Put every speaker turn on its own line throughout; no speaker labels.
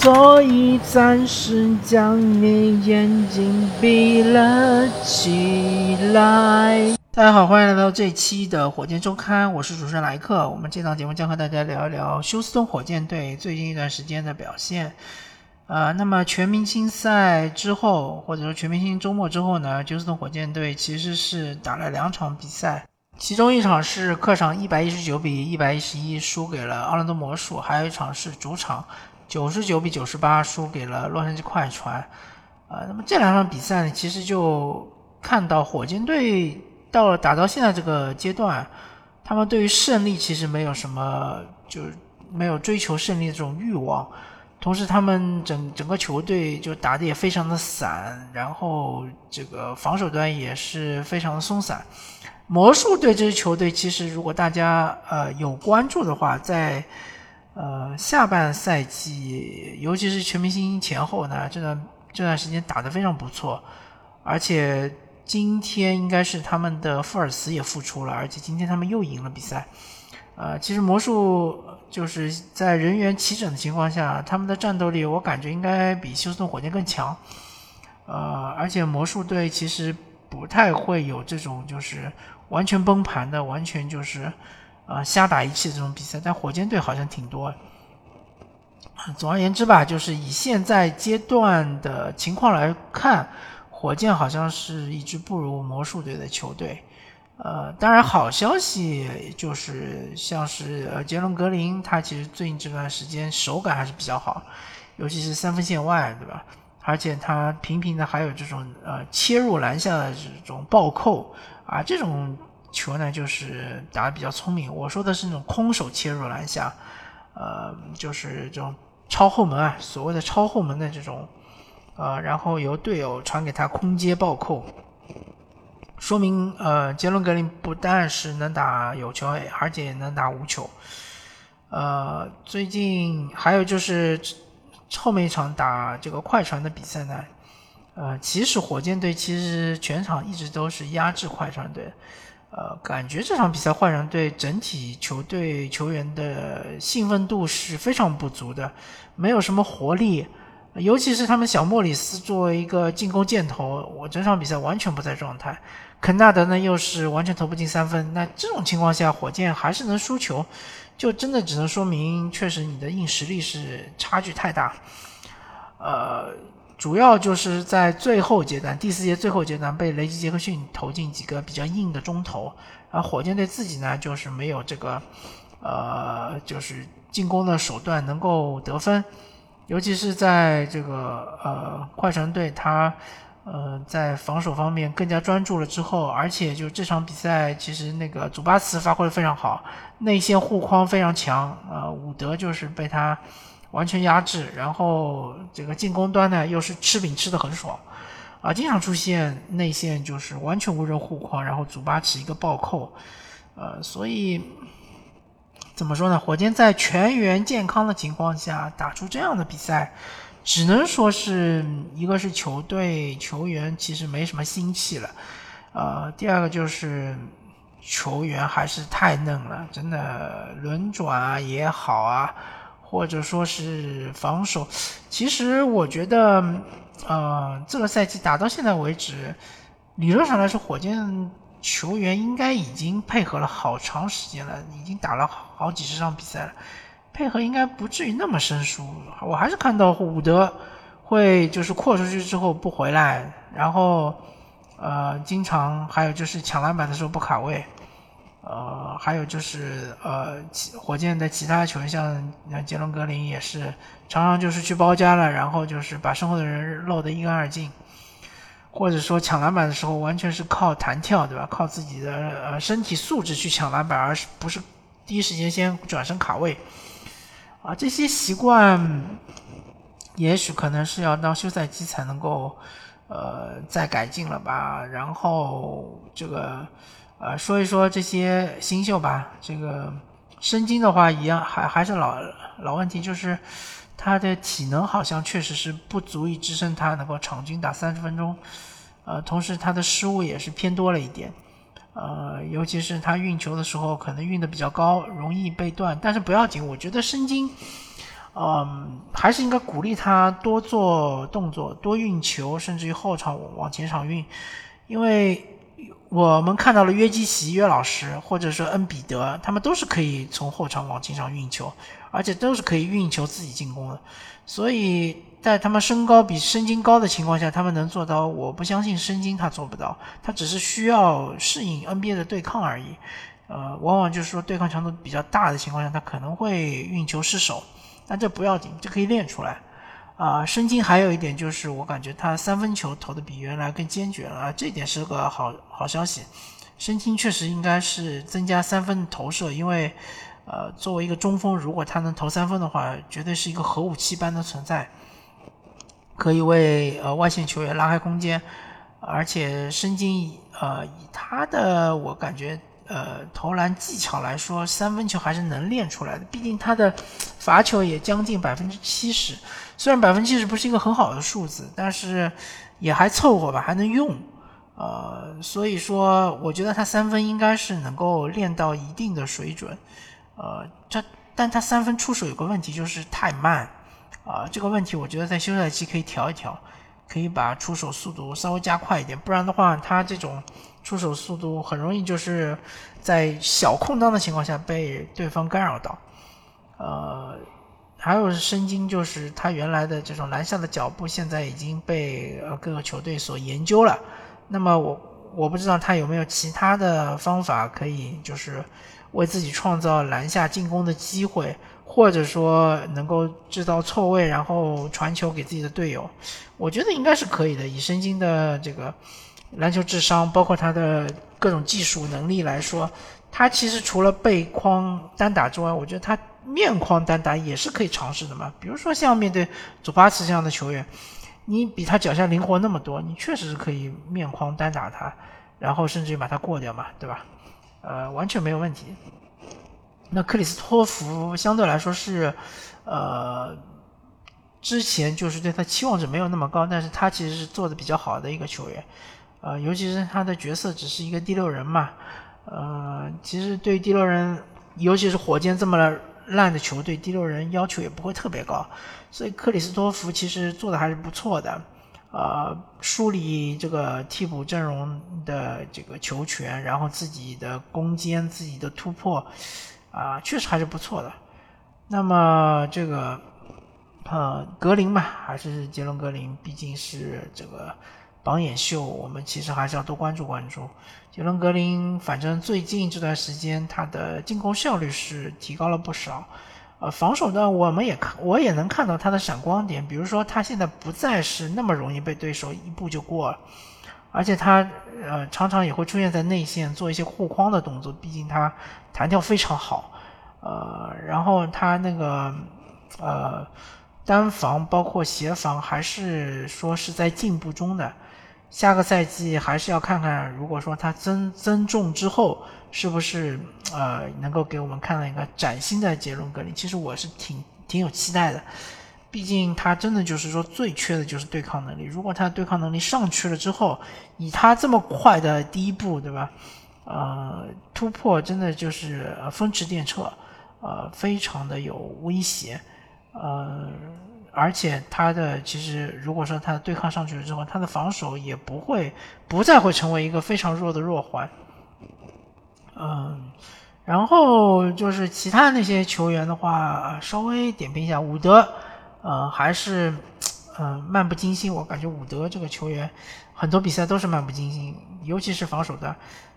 所以暂时将你眼睛闭了起来。大家好，欢迎来到这期的火箭周刊，我是主持人莱克。我们这档节目将和大家聊一聊休斯顿火箭队最近一段时间的表现。呃，那么全明星赛之后，或者说全明星周末之后呢，休斯顿火箭队其实是打了两场比赛，其中一场是客场一百一十九比一百一十一输给了奥兰多魔术，还有一场是主场九十九比九十八输给了洛杉矶快船。呃，那么这两场比赛呢，其实就看到火箭队。到了打到现在这个阶段，他们对于胜利其实没有什么，就是没有追求胜利的这种欲望。同时，他们整整个球队就打的也非常的散，然后这个防守端也是非常的松散。魔术队这支球队，其实如果大家呃有关注的话，在呃下半赛季，尤其是全明星前后呢，这段这段时间打得非常不错，而且。今天应该是他们的富尔茨也复出了，而且今天他们又赢了比赛。呃，其实魔术就是在人员齐整的情况下，他们的战斗力我感觉应该比休斯顿火箭更强。呃，而且魔术队其实不太会有这种就是完全崩盘的，完全就是呃瞎打一气的这种比赛，但火箭队好像挺多。总而言之吧，就是以现在阶段的情况来看。火箭好像是一支不如魔术队的球队，呃，当然好消息就是像是杰伦格林，他其实最近这段时间手感还是比较好，尤其是三分线外，对吧？而且他频频的还有这种呃切入篮下的这种暴扣啊，这种球呢就是打的比较聪明。我说的是那种空手切入篮下，呃，就是这种超后门啊，所谓的超后门的这种。呃，然后由队友传给他空接暴扣，说明呃杰伦格林不但是能打有球，而且能打无球。呃，最近还有就是后面一场打这个快船的比赛呢，呃，其实火箭队其实全场一直都是压制快船队，呃，感觉这场比赛换人对整体球队球员的兴奋度是非常不足的，没有什么活力。尤其是他们小莫里斯作为一个进攻箭头，我整场比赛完全不在状态。肯纳德呢又是完全投不进三分，那这种情况下，火箭还是能输球，就真的只能说明确实你的硬实力是差距太大。呃，主要就是在最后阶段，第四节最后阶段被雷吉杰克逊投进几个比较硬的中投，而火箭队自己呢就是没有这个，呃，就是进攻的手段能够得分。尤其是在这个呃快船队，他呃在防守方面更加专注了之后，而且就这场比赛，其实那个祖巴茨发挥的非常好，内线护框非常强，呃伍德就是被他完全压制，然后这个进攻端呢又是吃饼吃的很爽，啊经常出现内线就是完全无人护框，然后祖巴茨一个暴扣，呃所以。怎么说呢？火箭在全员健康的情况下打出这样的比赛，只能说是一个是球队球员其实没什么心气了，呃，第二个就是球员还是太嫩了，真的轮转啊也好啊，或者说是防守，其实我觉得，呃，这个赛季打到现在为止，理论上来说，火箭。球员应该已经配合了好长时间了，已经打了好几十场比赛了，配合应该不至于那么生疏。我还是看到伍德会就是扩出去之后不回来，然后呃，经常还有就是抢篮板的时候不卡位，呃，还有就是呃，火箭的其他球员像杰伦格林也是常常就是去包夹了，然后就是把身后的人漏得一干二净。或者说抢篮板的时候完全是靠弹跳，对吧？靠自己的呃身体素质去抢篮板，而是不是第一时间先转身卡位啊？这些习惯也许可能是要到休赛期才能够呃再改进了吧。然后这个呃说一说这些新秀吧。这个申京的话一样，还还是老老问题，就是。他的体能好像确实是不足以支撑他能够场均打三十分钟，呃，同时他的失误也是偏多了一点，呃，尤其是他运球的时候可能运的比较高，容易被断。但是不要紧，我觉得申京，嗯，还是应该鼓励他多做动作，多运球，甚至于后场往前场运，因为。我们看到了约基奇、约老师，或者说恩比德，他们都是可以从后场往前场运球，而且都是可以运球自己进攻的。所以在他们身高比申京高的情况下，他们能做到，我不相信申京他做不到。他只是需要适应 NBA 的对抗而已。呃，往往就是说对抗强度比较大的情况下，他可能会运球失手，但这不要紧，这可以练出来。啊，申京还有一点就是，我感觉他三分球投的比原来更坚决了啊，这点是个好好消息。申京确实应该是增加三分投射，因为，呃，作为一个中锋，如果他能投三分的话，绝对是一个核武器般的存在，可以为呃外线球员拉开空间。而且申京，呃，以他的我感觉。呃，投篮技巧来说，三分球还是能练出来的。毕竟他的罚球也将近百分之七十，虽然百分之七十不是一个很好的数字，但是也还凑合吧，还能用。呃，所以说，我觉得他三分应该是能够练到一定的水准。呃，这但他三分出手有个问题，就是太慢。啊，这个问题我觉得在休赛期可以调一调，可以把出手速度稍微加快一点，不然的话，他这种。出手速度很容易就是在小空档的情况下被对方干扰到，呃，还有申京就是他原来的这种篮下的脚步现在已经被呃各个球队所研究了。那么我我不知道他有没有其他的方法可以就是为自己创造篮下进攻的机会，或者说能够制造错位，然后传球给自己的队友。我觉得应该是可以的，以申京的这个。篮球智商，包括他的各种技术能力来说，他其实除了背筐单打之外，我觉得他面框单打也是可以尝试的嘛。比如说像面对祖巴茨这样的球员，你比他脚下灵活那么多，你确实是可以面框单打他，然后甚至于把他过掉嘛，对吧？呃，完全没有问题。那克里斯托弗相对来说是，呃，之前就是对他期望值没有那么高，但是他其实是做的比较好的一个球员。呃，尤其是他的角色只是一个第六人嘛，呃，其实对第六人，尤其是火箭这么烂的球队，第六人要求也不会特别高，所以克里斯托弗其实做的还是不错的，呃，梳理这个替补阵容的这个球权，然后自己的攻坚、自己的突破，啊，确实还是不错的。那么这个，呃，格林嘛，还是杰伦格林，毕竟是这个。榜眼秀，我们其实还是要多关注关注。杰伦格林，反正最近这段时间他的进攻效率是提高了不少。呃，防守端我们也看，我也能看到他的闪光点，比如说他现在不再是那么容易被对手一步就过了，而且他呃常常也会出现在内线做一些护框的动作，毕竟他弹跳非常好。呃，然后他那个呃单防包括协防还是说是在进步中的。下个赛季还是要看看，如果说他增增重之后，是不是呃能够给我们看到一个崭新的杰伦格林？其实我是挺挺有期待的，毕竟他真的就是说最缺的就是对抗能力。如果他的对抗能力上去了之后，以他这么快的第一步，对吧？呃，突破真的就是风驰电掣，呃，非常的有威胁，呃。而且他的其实，如果说他对抗上去了之后，他的防守也不会不再会成为一个非常弱的弱环。嗯，然后就是其他那些球员的话，稍微点评一下，伍德，呃，还是嗯漫不经心。我感觉伍德这个球员很多比赛都是漫不经心，尤其是防守端。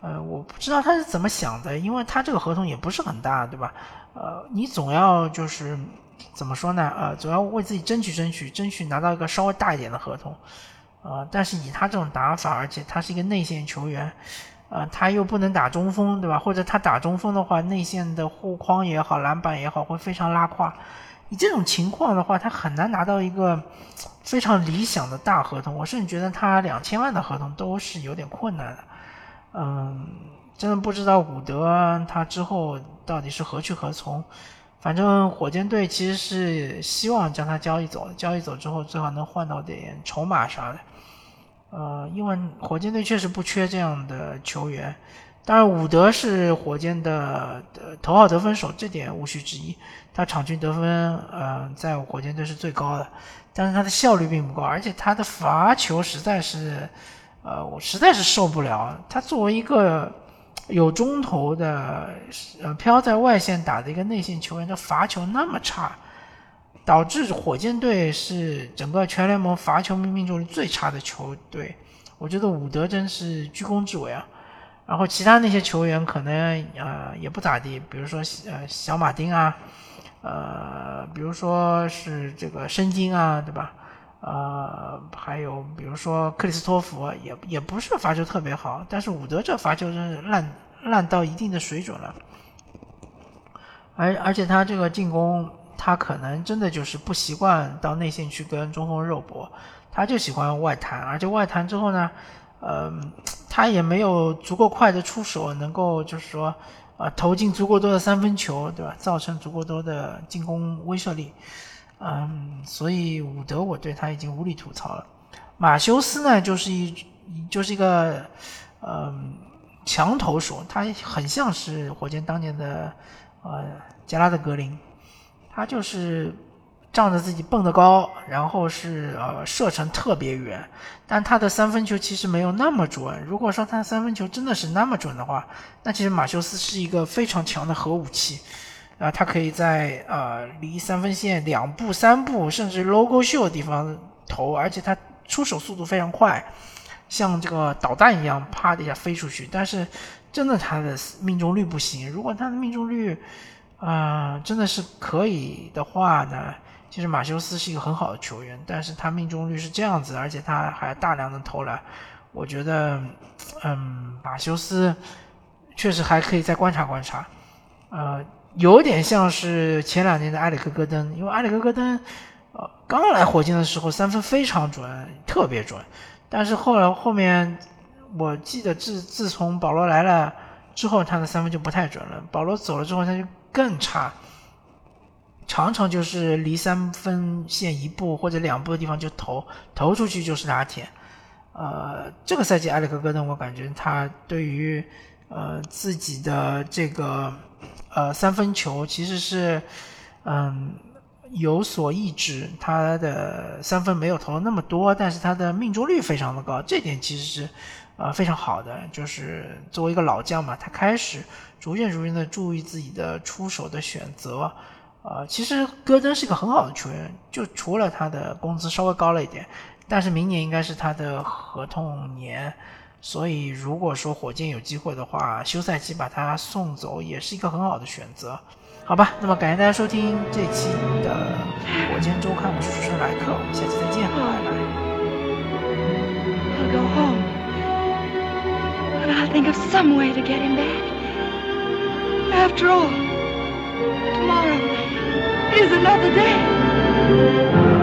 呃，我不知道他是怎么想的，因为他这个合同也不是很大，对吧？呃，你总要就是。怎么说呢？呃，总要为自己争取争取，争取拿到一个稍微大一点的合同。呃，但是以他这种打法，而且他是一个内线球员，呃，他又不能打中锋，对吧？或者他打中锋的话，内线的护框也好，篮板也好，会非常拉胯。你这种情况的话，他很难拿到一个非常理想的大合同。我甚至觉得他两千万的合同都是有点困难的。嗯，真的不知道伍德他之后到底是何去何从。反正火箭队其实是希望将他交易走，交易走之后最好能换到点筹码啥的。呃，因为火箭队确实不缺这样的球员，当然，伍德是火箭的头号得分手，这点无需质疑。他场均得分，呃，在火箭队是最高的，但是他的效率并不高，而且他的罚球实在是，呃，我实在是受不了。他作为一个有中投的，呃，飘在外线打的一个内线球员，他罚球那么差，导致火箭队是整个全联盟罚球命命中率最差的球队。我觉得伍德真是居功至伟啊。然后其他那些球员可能呃也不咋地，比如说呃小马丁啊，呃比如说是这个申京啊，对吧？呃还有比如说克里斯托弗也也不是罚球特别好，但是伍德这罚球真是烂烂到一定的水准了。而而且他这个进攻，他可能真的就是不习惯到内线去跟中锋肉搏，他就喜欢外弹，而且外弹之后呢，嗯。他也没有足够快的出手，能够就是说，呃，投进足够多的三分球，对吧？造成足够多的进攻威慑力，嗯，所以伍德我对他已经无力吐槽了。马修斯呢，就是一就是一个，嗯，强投手，他很像是火箭当年的呃杰拉德格林，他就是。仗着自己蹦得高，然后是呃射程特别远，但他的三分球其实没有那么准。如果说他三分球真的是那么准的话，那其实马修斯是一个非常强的核武器，啊，他可以在呃离三分线两步、三步，甚至 logo 秀的地方投，而且他出手速度非常快，像这个导弹一样，啪的一下飞出去。但是真的他的命中率不行。如果他的命中率啊真的是可以的话呢？其实马修斯是一个很好的球员，但是他命中率是这样子，而且他还大量的投篮，我觉得，嗯，马修斯确实还可以再观察观察，呃，有点像是前两年的埃里克戈登，因为埃里克戈登，呃，刚来火箭的时候三分非常准，特别准，但是后来后面，我记得自自从保罗来了之后，他的三分就不太准了，保罗走了之后他就更差。常常就是离三分线一步或者两步的地方就投，投出去就是拿铁。呃，这个赛季埃里克戈登，我感觉他对于呃自己的这个呃三分球其实是嗯有所抑制，他的三分没有投那么多，但是他的命中率非常的高，这点其实是呃非常好的。就是作为一个老将嘛，他开始逐渐逐渐的注意自己的出手的选择。呃，其实戈登是一个很好的球员，就除了他的工资稍微高了一点，但是明年应该是他的合同年，所以如果说火箭有机会的话，休赛期把他送走也是一个很好的选择，好吧？那么感谢大家收听这期的火箭周刊，我是主持人莱克，我们下期再见，
拜拜。Tomorrow is another day.